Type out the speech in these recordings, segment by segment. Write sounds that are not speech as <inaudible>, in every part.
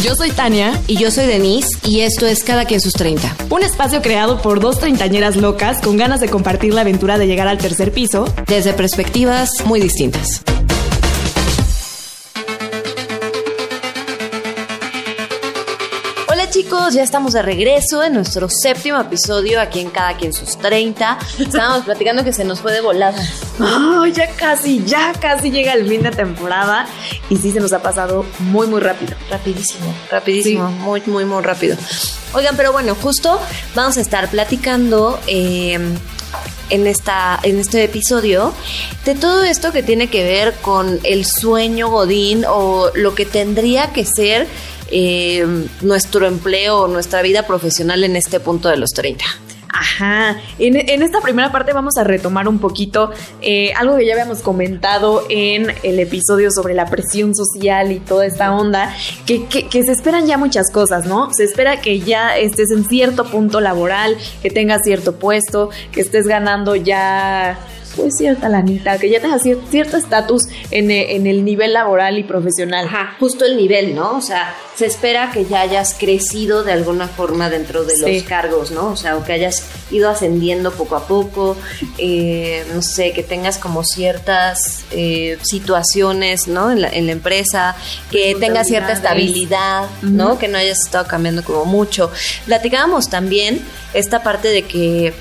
Yo soy Tania. Y yo soy Denise. Y esto es Cada quien sus 30. Un espacio creado por dos treintañeras locas con ganas de compartir la aventura de llegar al tercer piso. Desde perspectivas muy distintas. Chicos, ya estamos de regreso en nuestro séptimo episodio aquí en Cada quien sus 30. Estábamos platicando que se nos fue de volada. Oh, ya casi, ya casi llega el fin de temporada y sí se nos ha pasado muy, muy rápido. Rapidísimo, rapidísimo, muy, muy, muy rápido. Oigan, pero bueno, justo vamos a estar platicando eh, en, esta, en este episodio de todo esto que tiene que ver con el sueño Godín o lo que tendría que ser eh, nuestro empleo nuestra vida profesional en este punto de los 30. Ajá, en, en, esta primera parte vamos a retomar un poquito eh, algo que ya habíamos comentado en el episodio sobre la presión social y toda esta onda, que, que, se esperan ya muchas cosas, ¿no? Se espera que ya estés en cierto punto laboral, que tengas cierto puesto, que estés ganando ya pues cierta lanita, que ya tengas cierto estatus en, en, el nivel laboral y profesional. Ajá, justo el nivel, ¿no? O sea, se espera que ya hayas crecido de alguna forma dentro de los cargos, ¿no? O sea, o que hayas ido ascendiendo poco a poco, eh, no sé, que tengas como ciertas eh, situaciones, ¿no? En la, en la empresa, que tengas cierta estabilidad, ¿no? Uh -huh. Que no hayas estado cambiando como mucho. Platicábamos también esta parte de que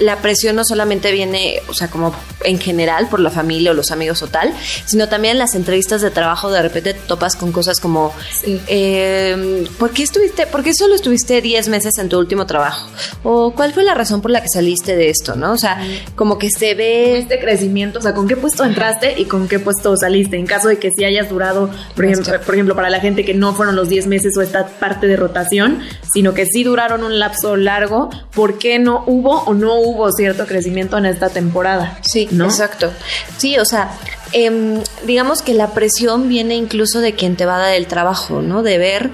la presión no solamente viene, o sea, como en general por la familia o los amigos o tal, sino también en las entrevistas de trabajo de repente te topas con cosas como, sí. eh, ¿por qué estuviste, por qué solo estuviste 10 meses en tu último trabajo? O ¿cuál fue la razón por la que saliste de esto, no? O sea, como que se ve... Este crecimiento, o sea, ¿con qué puesto entraste y con qué puesto saliste? En caso de que sí hayas durado, por ejemplo, por ejemplo para la gente que no fueron los 10 meses o esta parte de rotación, sino que sí duraron un lapso largo, ¿por qué no hubo o no hubo cierto crecimiento en esta temporada. Sí, ¿no? exacto. Sí, o sea, eh, digamos que la presión viene incluso de quien te va a dar el trabajo, ¿no? De ver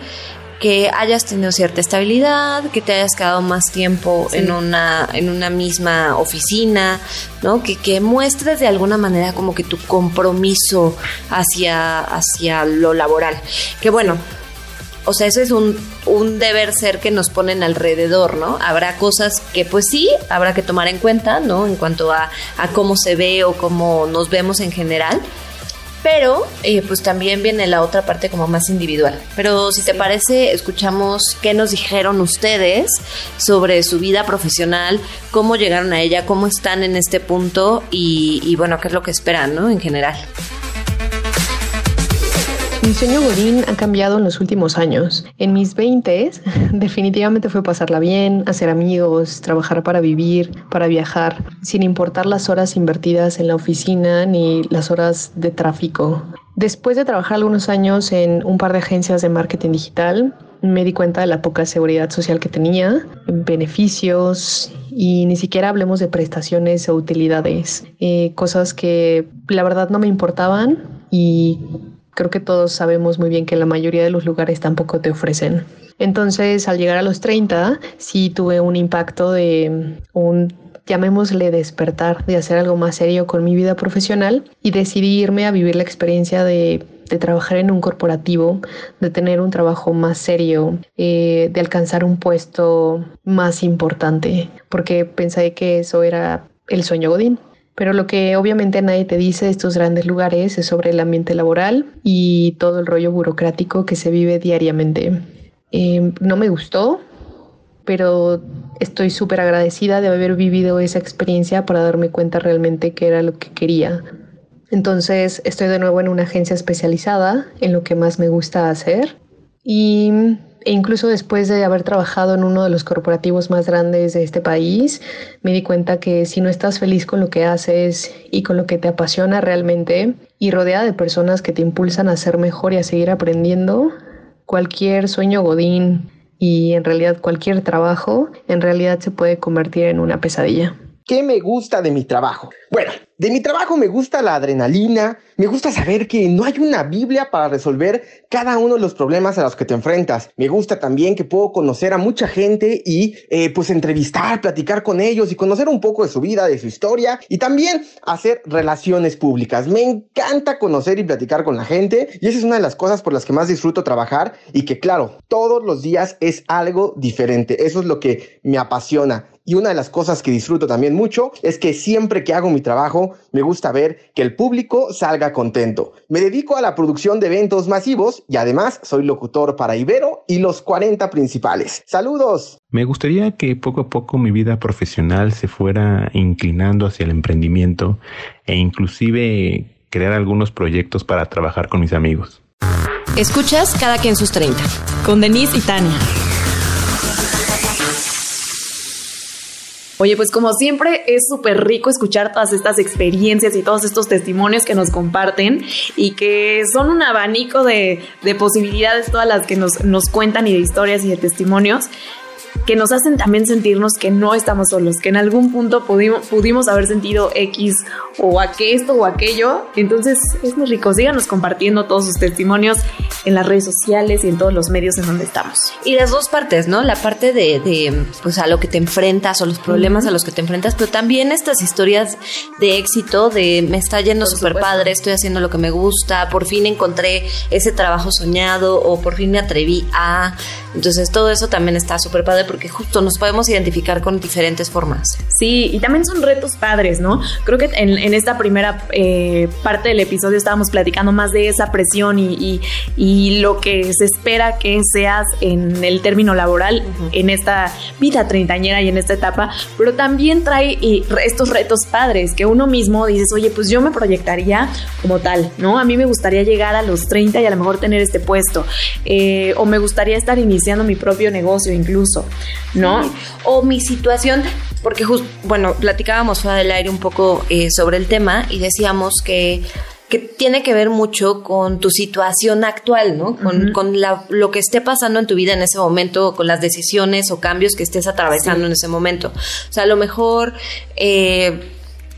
que hayas tenido cierta estabilidad, que te hayas quedado más tiempo sí. en, una, en una misma oficina, ¿no? Que, que, muestres de alguna manera como que tu compromiso hacia, hacia lo laboral. Que bueno, o sea, eso es un, un, deber ser que nos ponen alrededor, ¿no? Habrá cosas que pues sí, habrá que tomar en cuenta, ¿no? En cuanto a, a cómo se ve o cómo nos vemos en general. Pero eh, pues también viene la otra parte como más individual. Pero si te parece, escuchamos qué nos dijeron ustedes sobre su vida profesional, cómo llegaron a ella, cómo están en este punto y, y bueno, qué es lo que esperan, ¿no? En general. Mi sueño Godín ha cambiado en los últimos años. En mis 20 <laughs> definitivamente fue pasarla bien, hacer amigos, trabajar para vivir, para viajar, sin importar las horas invertidas en la oficina ni las horas de tráfico. Después de trabajar algunos años en un par de agencias de marketing digital, me di cuenta de la poca seguridad social que tenía, beneficios y ni siquiera hablemos de prestaciones o utilidades, eh, cosas que la verdad no me importaban y creo que todos sabemos muy bien que la mayoría de los lugares tampoco te ofrecen. Entonces, al llegar a los 30, sí tuve un impacto de un, llamémosle despertar, de hacer algo más serio con mi vida profesional y decidí irme a vivir la experiencia de, de trabajar en un corporativo, de tener un trabajo más serio, eh, de alcanzar un puesto más importante, porque pensé que eso era el sueño Godín. Pero lo que obviamente nadie te dice estos grandes lugares es sobre el ambiente laboral y todo el rollo burocrático que se vive diariamente. Eh, no me gustó, pero estoy súper agradecida de haber vivido esa experiencia para darme cuenta realmente que era lo que quería. Entonces estoy de nuevo en una agencia especializada en lo que más me gusta hacer y e incluso después de haber trabajado en uno de los corporativos más grandes de este país, me di cuenta que si no estás feliz con lo que haces y con lo que te apasiona realmente y rodeada de personas que te impulsan a ser mejor y a seguir aprendiendo, cualquier sueño godín y en realidad cualquier trabajo en realidad se puede convertir en una pesadilla. ¿Qué me gusta de mi trabajo? Bueno, De mi trabajo me gusta la adrenalina, me gusta saber que no hay una Biblia para resolver cada uno de los problemas a los que te enfrentas. Me gusta también que puedo conocer a mucha gente y eh, pues entrevistar, platicar con ellos y conocer un poco de su vida, de su historia y también hacer relaciones públicas. Me encanta conocer y platicar con la gente y esa es una de las cosas por las que más disfruto trabajar y que claro, todos los días es algo diferente. Eso es lo que me apasiona. Y una de las cosas que disfruto también mucho es que siempre que hago mi trabajo me gusta ver que el público salga contento. Me dedico a la producción de eventos masivos y además soy locutor para Ibero y los 40 principales. Saludos. Me gustaría que poco a poco mi vida profesional se fuera inclinando hacia el emprendimiento e inclusive crear algunos proyectos para trabajar con mis amigos. Escuchas cada quien sus 30 con Denise y Tania. Oye, pues como siempre es súper rico escuchar todas estas experiencias y todos estos testimonios que nos comparten y que son un abanico de, de posibilidades todas las que nos, nos cuentan y de historias y de testimonios que nos hacen también sentirnos que no estamos solos, que en algún punto pudimos, pudimos haber sentido X o esto o aquello. Entonces es muy rico. Síganos compartiendo todos sus testimonios en las redes sociales y en todos los medios en donde estamos. Y las dos partes, ¿no? La parte de, de pues a lo que te enfrentas o los problemas a los que te enfrentas, pero también estas historias de éxito, de me está yendo súper padre, estoy haciendo lo que me gusta, por fin encontré ese trabajo soñado o por fin me atreví a... Entonces todo eso también está súper padre porque justo nos podemos identificar con diferentes formas. Sí, y también son retos padres, ¿no? Creo que en, en esta primera eh, parte del episodio estábamos platicando más de esa presión y, y, y, lo que se espera que seas en el término laboral, uh -huh. en esta vida treintañera y en esta etapa, pero también trae y, estos retos padres que uno mismo dices, oye, pues yo me proyectaría como tal, ¿no? A mí me gustaría llegar a los 30 y a lo mejor tener este puesto, eh, o me gustaría estar iniciando mi propio negocio incluso. ¿No? Sí. O mi situación, porque justo, bueno, platicábamos fuera del aire un poco eh, sobre el tema y decíamos que que tiene que ver mucho con tu situación actual, ¿no? Con, uh -huh. con la, lo que esté pasando en tu vida en ese momento, con las decisiones o cambios que estés atravesando sí. en ese momento. O sea, a lo mejor... Eh,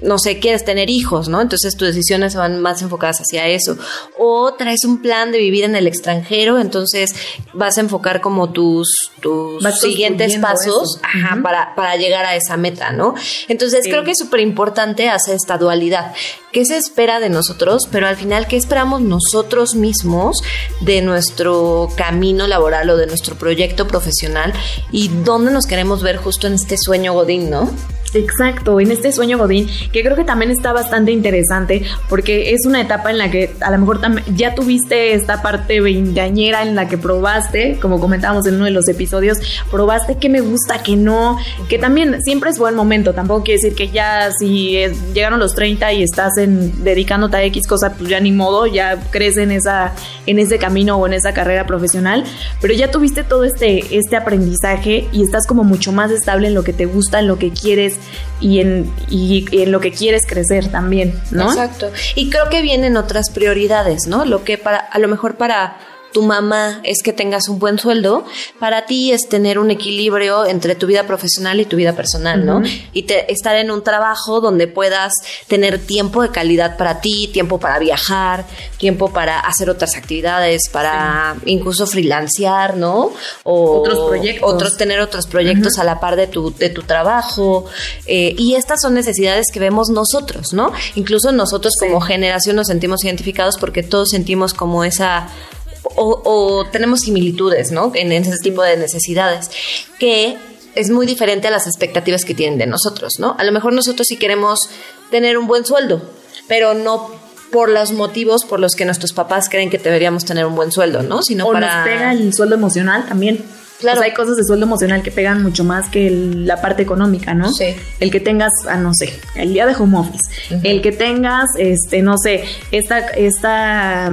no sé, quieres tener hijos, ¿no? Entonces tus decisiones se van más enfocadas hacia eso. O traes un plan de vivir en el extranjero, entonces vas a enfocar como tus, tus siguientes pasos ajá, uh -huh. para, para llegar a esa meta, ¿no? Entonces sí. creo que es súper importante hacer esta dualidad. ¿Qué se espera de nosotros? Pero al final, ¿qué esperamos nosotros mismos de nuestro camino laboral o de nuestro proyecto profesional? ¿Y dónde nos queremos ver justo en este sueño Godín, ¿no? Exacto, en este sueño Godín, que creo que también está bastante interesante porque es una etapa en la que a lo mejor ya tuviste esta parte veinteañera en la que probaste, como comentábamos en uno de los episodios, probaste que me gusta, que no, que también siempre es buen momento, tampoco quiere decir que ya si es, llegaron los 30 y estás en, dedicándote a X cosa, pues ya ni modo, ya crees en, esa, en ese camino o en esa carrera profesional, pero ya tuviste todo este, este aprendizaje y estás como mucho más estable en lo que te gusta, en lo que quieres y en, y, en lo que quieres crecer también, ¿no? Exacto. Y creo que vienen otras prioridades, ¿no? Lo que para, a lo mejor para tu mamá es que tengas un buen sueldo, para ti es tener un equilibrio entre tu vida profesional y tu vida personal, ¿no? Uh -huh. Y te, estar en un trabajo donde puedas tener tiempo de calidad para ti, tiempo para viajar, tiempo para hacer otras actividades, para sí. incluso freelancear, ¿no? O otros proyectos. Otros, tener otros proyectos uh -huh. a la par de tu, de tu trabajo. Eh, y estas son necesidades que vemos nosotros, ¿no? Incluso nosotros sí. como generación nos sentimos identificados porque todos sentimos como esa o, o, tenemos similitudes, ¿no? En ese tipo de necesidades, que es muy diferente a las expectativas que tienen de nosotros, ¿no? A lo mejor nosotros sí queremos tener un buen sueldo, pero no por los motivos por los que nuestros papás creen que deberíamos tener un buen sueldo, ¿no? Sino o para... nos pega el sueldo emocional también. Claro. O sea, hay cosas de sueldo emocional que pegan mucho más que el, la parte económica, ¿no? Sí. El que tengas, ah, no sé, el día de home office. Uh -huh. El que tengas, este, no sé, esta, esta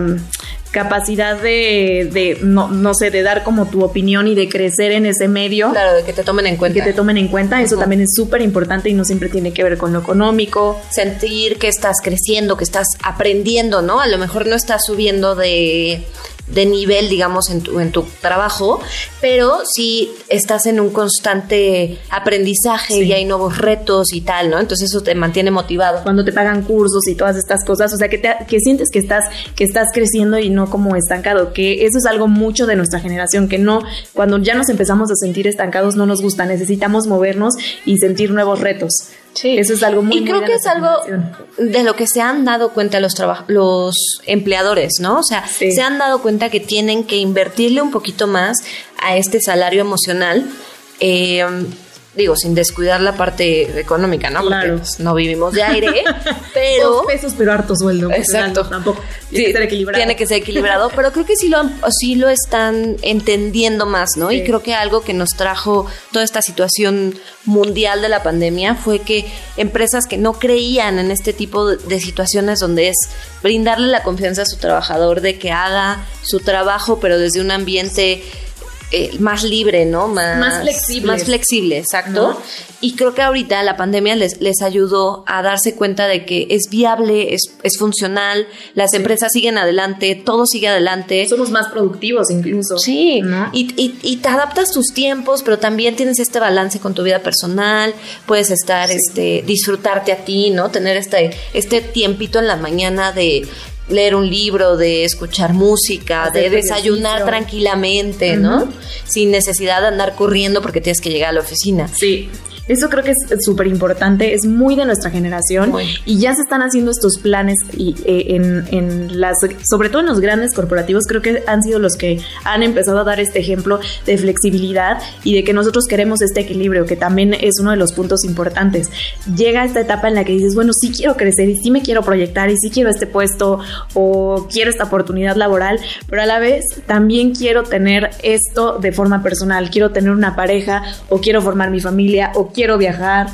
capacidad de, de no, no, sé, de dar como tu opinión y de crecer en ese medio. Claro, de que te tomen en cuenta. Que te tomen en cuenta, eso uh -huh. también es súper importante y no siempre tiene que ver con lo económico. Sentir que estás creciendo, que estás aprendiendo, ¿no? A lo mejor no estás subiendo de de nivel, digamos, en tu, en tu trabajo, pero sí estás en un constante aprendizaje y hay nuevos retos y tal, ¿no? Entonces eso te mantiene motivado. Cuando te pagan cursos y todas estas cosas, o sea, que, te, que sientes que estás, que estás creciendo y no como estancado, que eso es algo mucho de nuestra generación, que no, cuando ya nos empezamos a sentir estancados no nos gusta, necesitamos movernos y sentir nuevos retos. Sí. Eso es algo muy Y creo que es algo de lo que se han dado cuenta los los empleadores, ¿no? O sea, se han dado cuenta que tienen que invertirle un poquito más a este salario emocional. Eh, digo, sin descuidar la parte económica, ¿no? Claro. Porque pues, no vivimos de aire, <laughs> pero... Dos pesos, pero harto sueldo. Exacto. tampoco. Tiene que ser equilibrado. Tiene que ser equilibrado, pero creo que sí lo, sí lo están entendiendo más, ¿no? Y creo que algo que nos trajo toda esta situación mundial de la pandemia fue que empresas que no creían en este tipo de situaciones donde es brindarle la confianza a su trabajador de que haga su trabajo, pero desde un ambiente eh, más libre, ¿no? Más, más flexible. Más flexible, exacto. Y creo que ahorita la pandemia les, les ayudó a darse cuenta de que es viable, es, es funcional, las empresas siguen adelante, todo sigue adelante. Somos más productivos incluso. Sí, y, y, y, te adaptas tus tiempos, pero también tienes este balance con tu vida personal, puedes estar, este, disfrutarte a ti, ¿no? Tener este, este tiempito en la mañana de leer un libro, de escuchar música, de desayunar tranquilamente, ¿no? Sin necesidad de andar corriendo porque tienes que llegar a la oficina. Sí. Eso creo que es súper importante, es muy de nuestra generación y ya se están haciendo estos planes y, eh, en, en, las, sobre todo en los grandes corporativos, creo que han sido los que han empezado a dar este ejemplo de flexibilidad y de que nosotros queremos este equilibrio, que también es uno de los puntos importantes. Llega esta etapa en la que dices, bueno, sí quiero crecer y sí me quiero proyectar y sí quiero este puesto o quiero esta oportunidad laboral, pero a la vez también quiero tener esto de forma personal, quiero tener una pareja o quiero formar mi familia o quiero viajar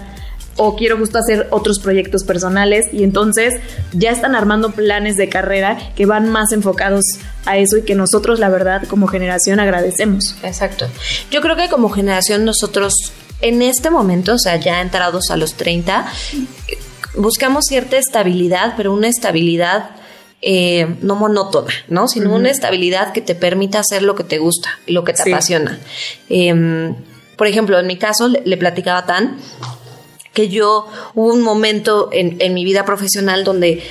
o quiero justo hacer otros proyectos personales y entonces ya están armando planes de carrera que van más enfocados a eso y que nosotros la verdad como generación agradecemos. Exacto. Yo creo que como generación nosotros en este momento, o sea, ya entrados a los 30, buscamos cierta estabilidad, pero una estabilidad eh, no monótona, ¿no? Sino una estabilidad que te permita hacer lo que te gusta y lo que te apasiona. Eh, por ejemplo, en mi caso, le, platicaba tan que yo hubo un momento en, en mi vida profesional donde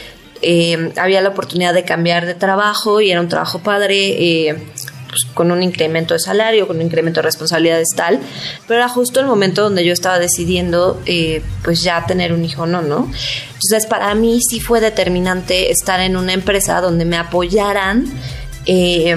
eh, había la oportunidad de cambiar de trabajo y era un trabajo padre. Eh, pues, con un incremento de salario, con un incremento de responsabilidades tal, pero era justo el momento donde yo estaba decidiendo eh, pues ya tener un hijo no, ¿no? Entonces para mí sí fue determinante estar en una empresa donde me apoyaran eh,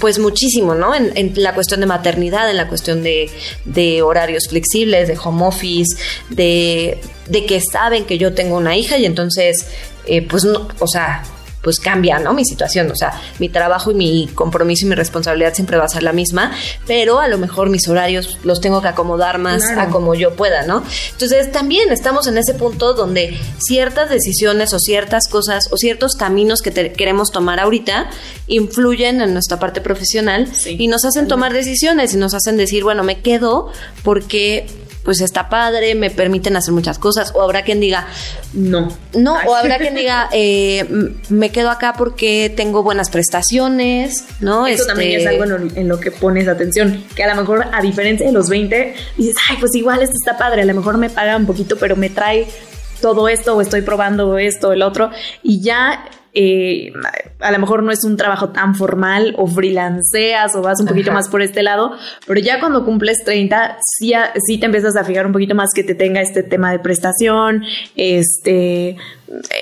pues muchísimo, ¿no? En, la cuestión de maternidad, en la cuestión de, de horarios flexibles, de home office, de, de, que saben que yo tengo una hija y entonces, eh, pues no, o sea, pues cambia, ¿no? Mi situación, o sea, mi trabajo y mi compromiso y mi responsabilidad siempre va a ser la misma, pero a lo mejor mis horarios los tengo que acomodar más a como yo pueda, ¿no? Entonces también estamos en ese punto donde ciertas decisiones o ciertas cosas o ciertos caminos que queremos tomar ahorita influyen en nuestra parte profesional y nos hacen tomar decisiones y nos hacen decir, bueno, me quedo porque pues está padre, me permiten hacer muchas cosas, o habrá quien diga, no. No, o habrá quien diga, <laughs> eh, me quedo acá porque tengo buenas prestaciones, ¿no? Eso también es este algo en lo, que pones atención, que a lo mejor a diferencia de los 20, dices, ay, pues igual esto está padre, a lo mejor me paga un poquito, pero me trae todo esto o estoy probando esto, el otro, y ya eh, a lo mejor no es un trabajo tan formal o freelanceas o vas un poquito más por este lado, pero ya cuando cumples 30, sí, sí te empiezas a fijar un poquito más que te tenga este tema de prestación, este,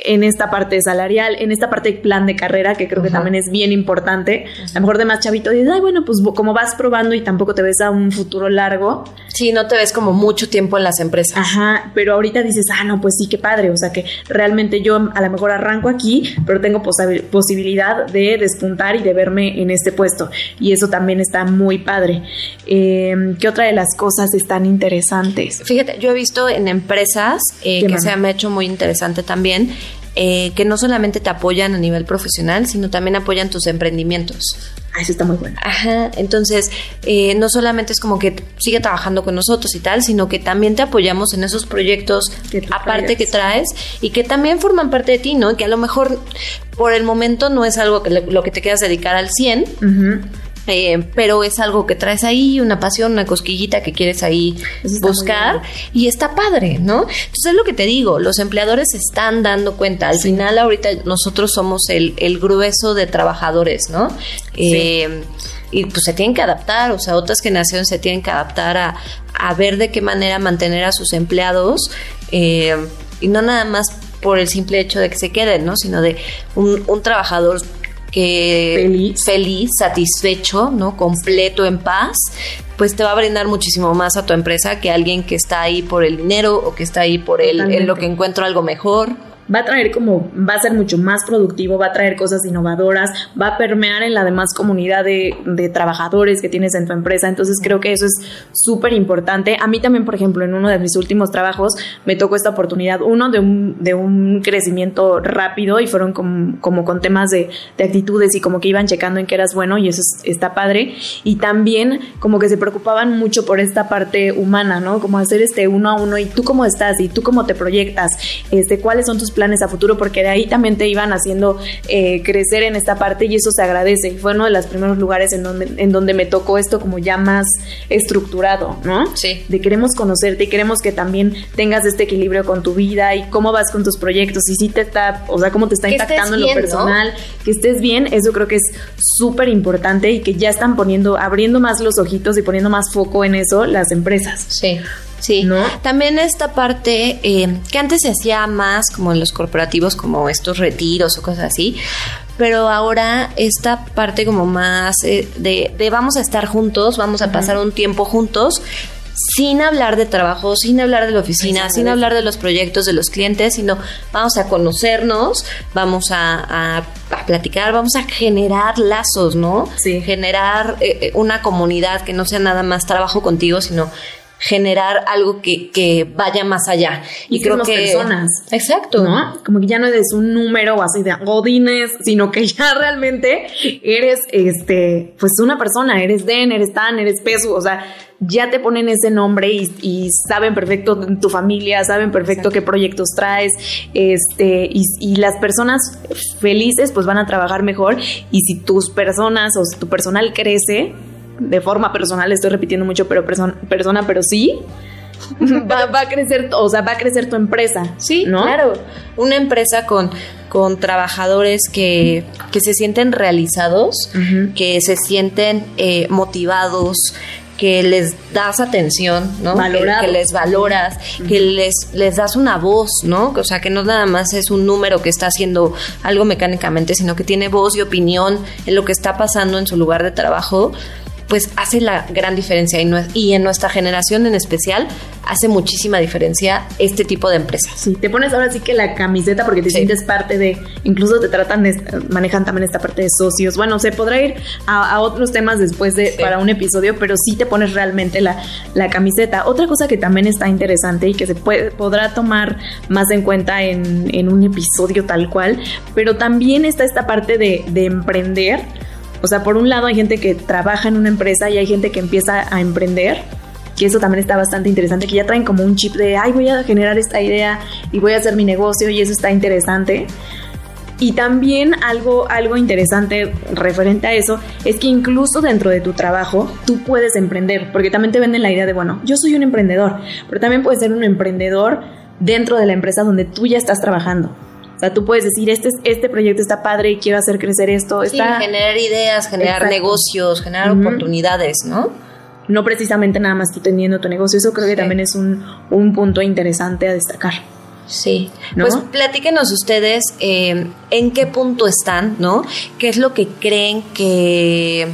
en esta parte salarial, en esta parte de plan de carrera, que creo que también es bien importante. A lo mejor de más chavito dices, ay, bueno, pues como vas probando y tampoco te ves a un futuro largo. Sí, no te ves como mucho tiempo en las empresas. Ajá, pero ahorita dices, ah, no, pues sí, qué padre. O sea que realmente yo a lo mejor arranco aquí, pero tengo posibilidad de despuntar y de verme en este puesto. Y eso también está muy padre. Em, ¿Qué otra de las cosas están interesantes? Fíjate, yo he visto en empresas eh, que se me ha hecho muy interesante también eh, que no solamente te apoyan a nivel profesional, sino también apoyan tus emprendimientos. Ah, eso está muy bueno. Ajá, entonces eh, no solamente es como que sigue trabajando con nosotros y tal, sino que también te apoyamos en esos proyectos aparte que traes y que también forman parte de ti, ¿no? Que a lo mejor por el momento no es algo que lo que te quieras dedicar al 100, eh, pero es algo que traes ahí, una pasión, una cosquillita que quieres ahí buscar y está padre, ¿no? Entonces es lo que te digo, los empleadores se están dando cuenta, al final ahorita nosotros somos el, grueso de trabajadores, ¿no? Eh, y pues se tienen que adaptar, o sea, otras generaciones se tienen que adaptar a, ver de qué manera mantener a sus empleados eh, y no nada más por el simple hecho de que se queden, ¿no? Sino de un, un trabajador que feliz. satisfecho, ¿no? Completo, en paz, pues te va a brindar muchísimo más a tu empresa que alguien que está ahí por el dinero o que está ahí por el, en lo que encuentro algo mejor va a traer como, va a ser mucho más productivo, va a traer cosas innovadoras, va a permear en la demás comunidad de, trabajadores que tienes en tu empresa. Entonces creo que eso es súper importante. A mí también, por ejemplo, en uno de mis últimos trabajos me tocó esta oportunidad, uno de un, de un crecimiento rápido y fueron como, como con temas de, de, actitudes y como que iban checando en que eras bueno y eso está padre. Y también como que se preocupaban mucho por esta parte humana, ¿no? Como hacer este uno a uno y tú cómo estás y tú cómo te proyectas, este, cuáles son tus planes a futuro, porque de ahí también te iban haciendo eh, crecer en esta parte y eso se agradece. Y fue uno de los primeros lugares en donde, en donde me tocó esto como ya más estructurado, ¿no? Sí. De queremos conocerte y queremos que también tengas este equilibrio con tu vida y cómo vas con tus proyectos y si te está, o sea, cómo te está impactando en lo personal, que estés bien, eso creo que es súper importante y que ya están poniendo, abriendo más los ojitos y poniendo más foco en eso las empresas. Sí. Sí, ¿no? También esta parte eh, que antes se hacía más como en los corporativos, como estos retiros o cosas así, pero ahora esta parte como más eh, de, de, vamos a estar juntos, vamos a pasar un tiempo juntos, sin hablar de trabajo, sin hablar de la oficina, sin hablar de los proyectos de los clientes, sino vamos a conocernos, vamos a, platicar, vamos a generar lazos, ¿no? Sí. Generar eh, una comunidad que no sea nada más trabajo contigo, sino generar algo que, que vaya más allá. Y, creo que personas. Exacto. ¿No? Como que ya no eres un número así de godines, sino que ya <laughs> realmente eres este, pues una persona, eres Den, eres Tan, eres Peso, o sea, ya te ponen ese nombre y, saben perfecto tu familia, saben perfecto qué proyectos traes, este, y, y, las personas felices pues van a trabajar mejor y si tus personas o tu personal crece, de forma personal, estoy repitiendo mucho, pero persona, pero sí, <laughs> va, a crecer, o sea, va a crecer tu empresa. Sí, ¿no? claro. Una empresa con, con trabajadores que, que se sienten realizados, que se sienten eh, motivados, que les das atención, ¿no? Que, les valoras, que les, les das una voz, ¿no? O sea, que no nada más es un número que está haciendo algo mecánicamente, sino que tiene voz y opinión en lo que está pasando en su lugar de trabajo pues hace la gran diferencia y, en nuestra generación en especial hace muchísima diferencia este tipo de empresas. Sí, te pones ahora sí que la camiseta porque te sientes parte de, incluso te tratan de, manejan también esta parte de socios. Bueno, se podrá ir a, otros temas después de, para un episodio, pero sí te pones realmente la, la, camiseta. Otra cosa que también está interesante y que se puede, podrá tomar más en cuenta en, en un episodio tal cual, pero también está esta parte de, de emprender o sea, por un lado hay gente que trabaja en una empresa y hay gente que empieza a emprender, que eso también está bastante interesante, que ya traen como un chip de, ay, voy a generar esta idea y voy a hacer mi negocio y eso está interesante. Y también algo, algo interesante referente a eso es que incluso dentro de tu trabajo tú puedes emprender, porque también te venden la idea de, bueno, yo soy un emprendedor, pero también puedes ser un emprendedor dentro de la empresa donde tú ya estás trabajando sea, tú puedes decir, este, este proyecto está padre y quiero hacer crecer esto. Está... Sí, generar ideas, generar negocios, generar oportunidades, ¿no? No precisamente nada más tú teniendo tu negocio. Eso creo que también es un, un punto interesante a destacar. Sí, pues platíquenos ustedes eh, en qué punto están, ¿no? ¿Qué es lo que creen que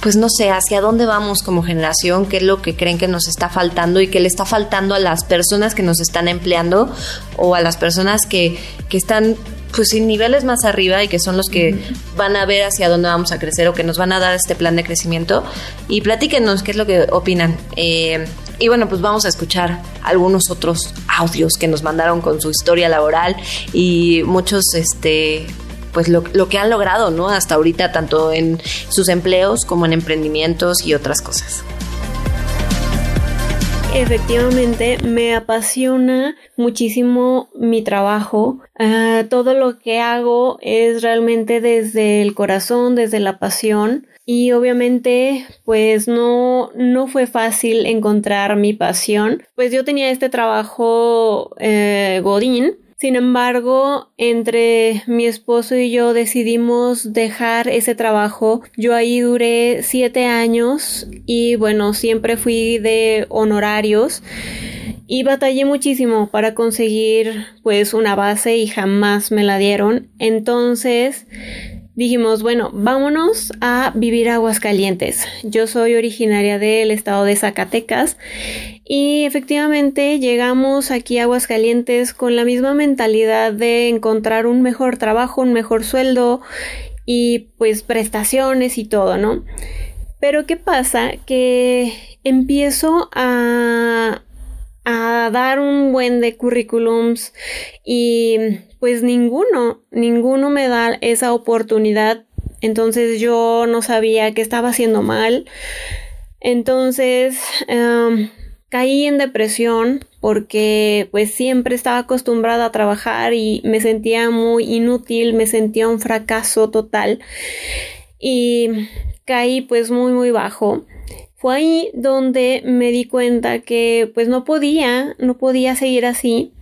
pues no sé, hacia dónde vamos como generación, qué es lo que creen que nos está faltando y qué le está faltando a las personas que nos están empleando o a las personas que, que están pues sin niveles más arriba y que son los que van a ver hacia dónde vamos a crecer o que nos van a dar este plan de crecimiento. Y platíquenos qué es lo que opinan. Eh, y bueno, pues vamos a escuchar algunos otros audios que nos mandaron con su historia laboral y muchos, este, pues lo, que han logrado, ¿no? Hasta ahorita, tanto en sus empleos como en emprendimientos y otras cosas. Efectivamente, me apasiona muchísimo mi trabajo. Ah, todo lo que hago es realmente desde el corazón, desde la pasión. Y obviamente, pues no, no fue fácil encontrar mi pasión. Pues yo tenía este trabajo eh, Godín, sin embargo, entre mi esposo y yo decidimos dejar ese trabajo. Yo ahí duré siete años y bueno, siempre fui de honorarios y batallé muchísimo para conseguir pues una base y jamás me la dieron. Entonces dijimos, bueno, vámonos a vivir a Aguascalientes. Yo soy originaria del estado de Zacatecas y efectivamente llegamos aquí a Aguascalientes con la misma mentalidad de encontrar un mejor trabajo, un mejor sueldo y pues prestaciones y todo, ¿no? Pero ¿qué pasa? Que empiezo a, a dar un buen de currículums y pues ninguno, ninguno me da esa oportunidad. Entonces yo no sabía que estaba haciendo mal. Entonces em, caí en depresión porque pues siempre estaba acostumbrada a trabajar y me sentía muy inútil, me sentía un fracaso total y caí pues muy muy bajo. Fue ahí donde me di cuenta que pues no podía, no podía seguir así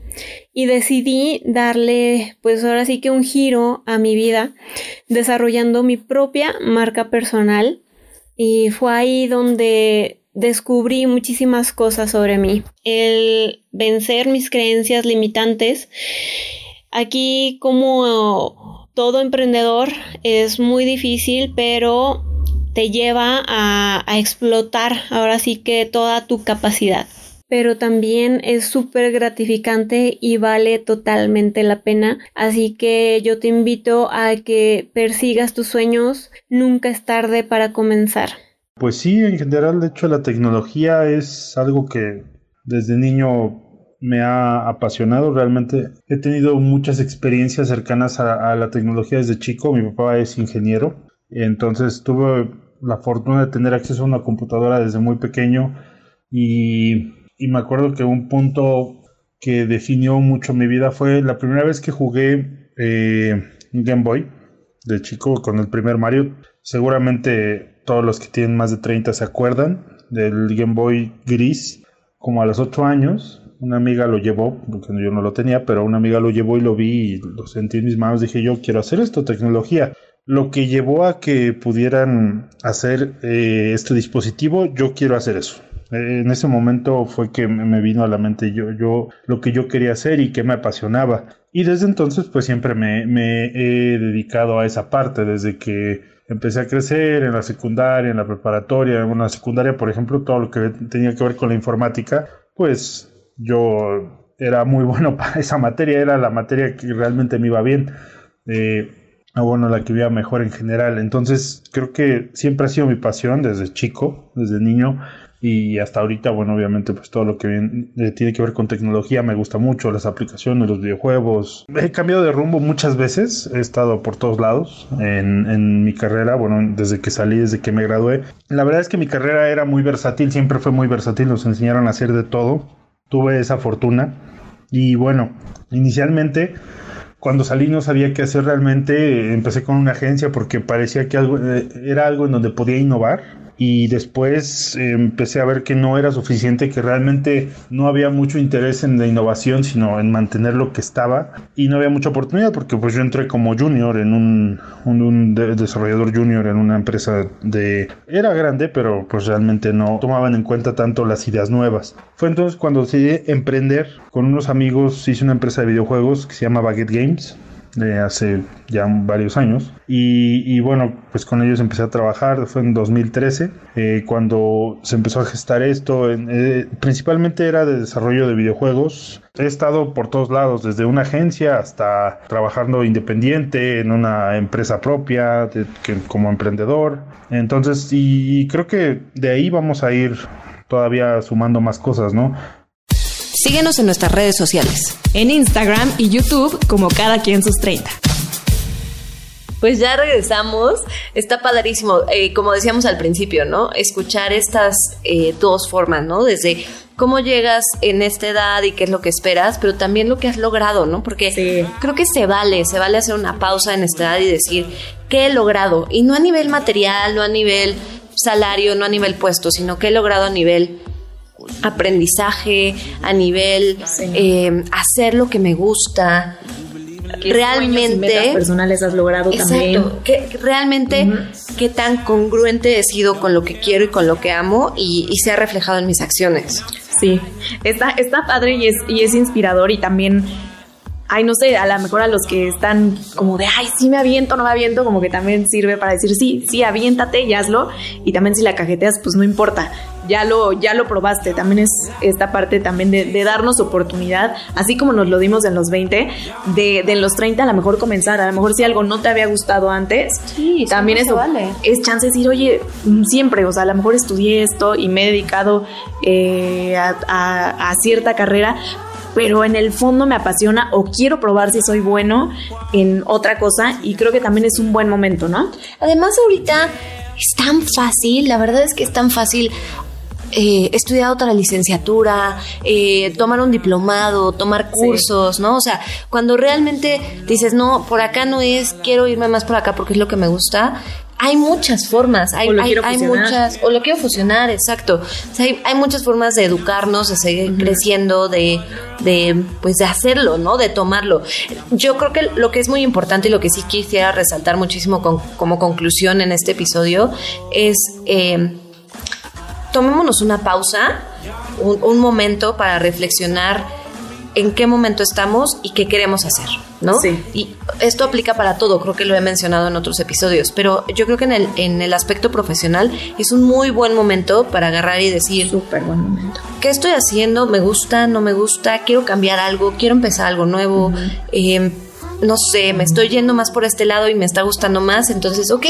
y decidí darle pues ahora sí que un giro a mi vida desarrollando mi propia marca personal y fue ahí donde descubrí muchísimas cosas sobre mí. El vencer mis creencias limitantes. Aquí como todo emprendedor es muy difícil, pero te lleva a, explotar ahora sí que toda tu capacidad pero también es súper gratificante y vale totalmente la pena. Así que yo te invito a que persigas tus sueños, nunca es tarde para comenzar. Pues sí, en general, de hecho, la tecnología es algo que desde niño me ha apasionado. Realmente he tenido muchas experiencias cercanas a, a la tecnología desde chico. Mi papá es ingeniero, entonces tuve la fortuna de tener acceso a una computadora desde muy pequeño y me acuerdo que un punto que definió mucho mi vida fue la primera vez que jugué eh, Game Boy de chico con el primer Mario. Seguramente todos los que tienen más de 30 se acuerdan del Game Boy gris. Como a los 8 años, una amiga lo llevó, porque yo no lo tenía, pero una amiga lo llevó y lo vi y lo sentí en mis manos. Dije, yo quiero hacer esto, tecnología. Lo que llevó a que pudieran hacer eh, este dispositivo, yo quiero hacer eso. En ese momento fue que me vino a la mente yo, yo lo que yo quería hacer y que me apasionaba. Y desde entonces pues siempre me, he dedicado a esa parte, desde que empecé a crecer en la secundaria, en la preparatoria, en la secundaria por ejemplo, todo lo que tenía que ver con la informática, pues yo era muy <laughs> bueno para esa materia, era la materia que realmente me iba bien. Eh, bueno, la que iba mejor en general. Entonces, creo que siempre ha sido mi pasión desde chico, desde niño, y hasta ahorita, bueno, obviamente, pues todo lo que eh, tiene que ver con tecnología me gusta mucho, las aplicaciones, los videojuegos. He cambiado de rumbo muchas veces, he estado por todos lados en, en mi carrera, bueno, desde que salí, desde que me gradué. La verdad es que mi carrera era muy versátil, siempre fue muy versátil, nos enseñaron a hacer de todo. Tuve esa fortuna y bueno, inicialmente cuando salí no sabía qué hacer realmente. Empecé con una agencia porque parecía que algo, eh, era algo en donde podía innovar y después eh, empecé a ver que no era suficiente, que realmente no había mucho interés en la innovación, sino en mantener lo que estaba y no había mucha oportunidad porque pues yo entré como junior en un, un, desarrollador junior en una empresa de... era grande, pero pues realmente no tomaban en cuenta tanto las ideas nuevas. Fue entonces cuando decidí emprender con unos amigos, hice una empresa de videojuegos que se llama Baguette Games de hace ya varios años. Y, bueno, pues con ellos empecé a trabajar, fue en 2013, eh, cuando se empezó a gestar esto, eh, principalmente era de desarrollo de videojuegos. He estado por todos lados, desde una agencia hasta trabajando independiente en una empresa propia, como emprendedor. Entonces, y creo que de ahí vamos a ir todavía sumando más cosas, ¿no? Síguenos en nuestras redes sociales. En Instagram y YouTube como cada quien sus 30. Pues ya regresamos. Está padrísimo, eh, como decíamos al principio, ¿no? Escuchar estas eh, dos formas, ¿no? Desde cómo llegas en esta edad y qué es lo que esperas, pero también lo que has logrado, ¿no? Porque creo que se vale, se vale hacer una pausa en esta edad y decir, ¿qué he logrado? Y no a nivel material, no a nivel salario, no a nivel puesto, sino qué he logrado a nivel aprendizaje, a nivel eh, hacer lo que me gusta. realmente personales has logrado también. Que realmente qué tan congruente he sido con lo que quiero y con lo que amo y, se ha reflejado en mis acciones. Sí. Está está padre y es y es inspirador y también ay, no sé, a lo mejor a los que están como de, ay, sí me aviento, no me aviento, como que también sirve para decir, sí, sí, aviéntate y hazlo. Y también si la cajeteas, pues no importa, ya lo, ya lo probaste. También es esta parte también de, darnos oportunidad, así como nos lo dimos en los 20, de, de, los 30 a lo mejor comenzar. A lo mejor si algo no te había gustado antes, sí, también eso vale. es chance de decir, oye, siempre, o sea, a lo mejor estudié esto y me he dedicado eh, a, a cierta carrera, pero en el fondo me apasiona o quiero probar si soy bueno en otra cosa y creo que también es un buen momento, ¿no? Además ahorita es tan fácil, la verdad es que es tan fácil eh, estudiar otra licenciatura, eh, tomar un diplomado, tomar cursos, ¿no? O sea, cuando realmente dices, no, por acá no es, quiero irme más por acá porque es lo que me gusta, hay muchas formas, hay, hay, muchas, o lo quiero fusionar, exacto. hay, hay, muchas formas de educarnos, de seguir creciendo, de, de, pues de hacerlo, ¿no? De tomarlo. Yo creo que lo que es muy importante y lo que sí quisiera resaltar muchísimo como conclusión en este episodio es eh, tomémonos una pausa, un, un momento para reflexionar en qué momento estamos y qué queremos hacer, ¿no? Sí. Y esto aplica para todo, creo que lo he mencionado en otros episodios, pero yo creo que en el, en el aspecto profesional es un muy buen momento para agarrar y decir... Súper buen momento. ¿Qué estoy haciendo? ¿Me gusta? ¿No me gusta? ¿Quiero cambiar algo? ¿Quiero empezar algo nuevo? eh, no sé, me estoy yendo más por este lado y me está gustando más, entonces, ok,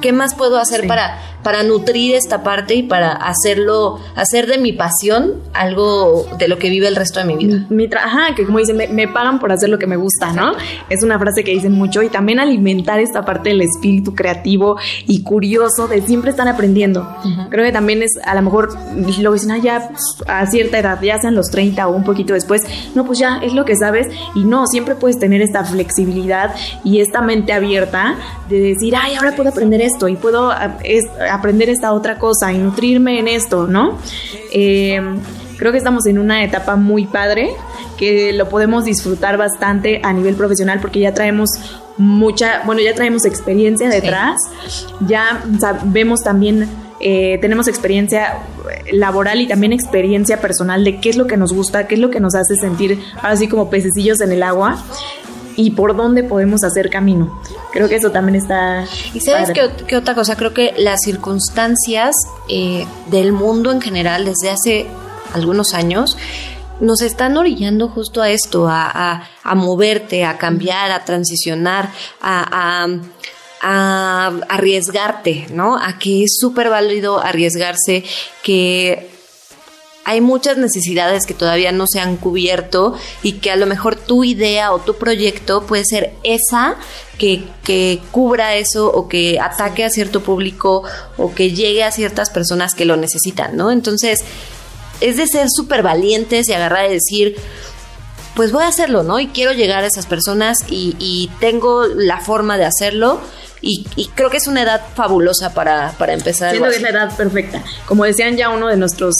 ¿qué más puedo hacer para, para nutrir esta parte y para hacerlo, hacer de mi pasión algo de lo que vive el resto de mi vida? Mi Ajá, que como dicen, me, pagan por hacer lo que me gusta, ¿no? Es una frase que dicen mucho y también alimentar esta parte del espíritu creativo y curioso de siempre estar aprendiendo. Creo que también es, a lo mejor, lo dicen, ah, ya pues, a cierta edad, ya sean los 30 o un poquito después, no, pues ya es lo que sabes y no, siempre puedes tener esta flexibilidad y esta mente abierta de decir, ay, ahora puedo aprender esto y puedo aprender esta otra cosa y nutrirme en esto, ¿no? Eh, creo que estamos en una etapa muy padre que lo podemos disfrutar bastante a nivel profesional porque ya traemos mucha, bueno, ya traemos experiencia detrás, ya sabemos también, eh, tenemos experiencia laboral y también experiencia personal de qué es lo que nos gusta, qué es lo que nos hace sentir así como pececillos en el agua y por dónde podemos hacer camino. Creo que eso también está... ¿Y sabes qué, otra cosa? Creo que las circunstancias eh, del mundo en general desde hace algunos años nos están orillando justo a esto, a, a, moverte, a cambiar, a transicionar, a, a arriesgarte, ¿no? A que es súper válido arriesgarse, que hay muchas necesidades que todavía no se han cubierto y que a lo mejor tu idea o tu proyecto puede ser esa que, que, cubra eso o que ataque a cierto público o que llegue a ciertas personas que lo necesitan, ¿no? Entonces, es de ser súper valientes y agarrar y decir, pues voy a hacerlo, ¿no? Y quiero llegar a esas personas y, tengo la forma de hacerlo. Y, creo que es una edad fabulosa para, para empezar. Siento que es la edad perfecta. Como decían ya uno de nuestros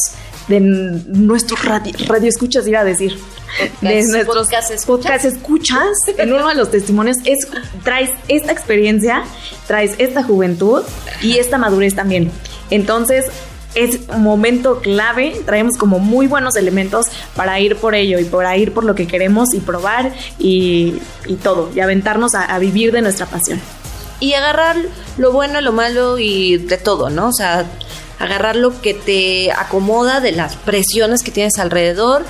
de nuestros radio, escuchas iba a decir. de nuestros podcast escuchas. en uno de los testimonios, es, traes esta experiencia, traes esta juventud y esta madurez también. Entonces, es un momento clave, traemos como muy buenos elementos para ir por ello y para ir por lo que queremos y probar y, todo, y aventarnos a, vivir de nuestra pasión. Y agarrar lo bueno, lo malo y de todo, ¿no? O sea, agarrar lo que te acomoda de las presiones que tienes alrededor,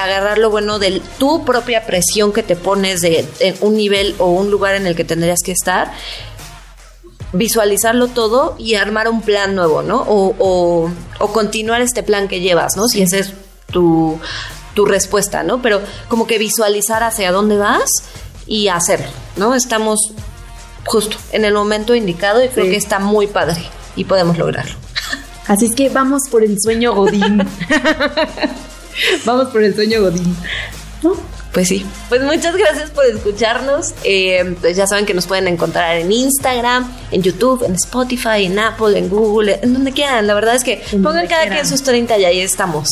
agarrar lo bueno de tu propia presión que te pones de un nivel o un lugar en el que tendrías que estar visualizarlo todo y armar un plan nuevo, ¿no? O, continuar este plan que llevas, ¿no? Si esa es tu, respuesta, ¿no? Pero como que visualizar hacia dónde vas y hacerlo, ¿no? Estamos justo en el momento indicado y creo que está muy padre y podemos lograrlo. Así es que vamos por el sueño Godín. <laughs> vamos por el sueño Godín. ¿No? Pues sí, pues muchas gracias por escucharnos. Eh, pues ya saben que nos pueden encontrar en Instagram, en YouTube, en Spotify, en Apple, en Google, en donde quieran. La verdad es que pongan cada quien sus 30 y ahí estamos.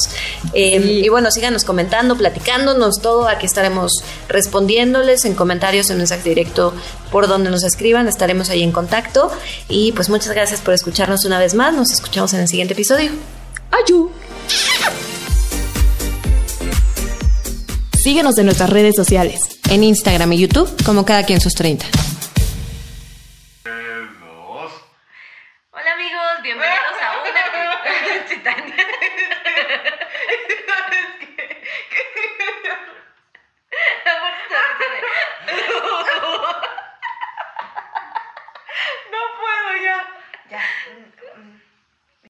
Eh, y bueno, síganos comentando, platicándonos todo. Aquí estaremos respondiéndoles en comentarios, en mensaje directo, por donde nos escriban. Estaremos ahí en contacto. Y pues muchas gracias por escucharnos una vez más. Nos escuchamos en el siguiente episodio. Ayú. Síguenos en nuestras redes sociales. En Instagram y YouTube, como cada quien sus 30.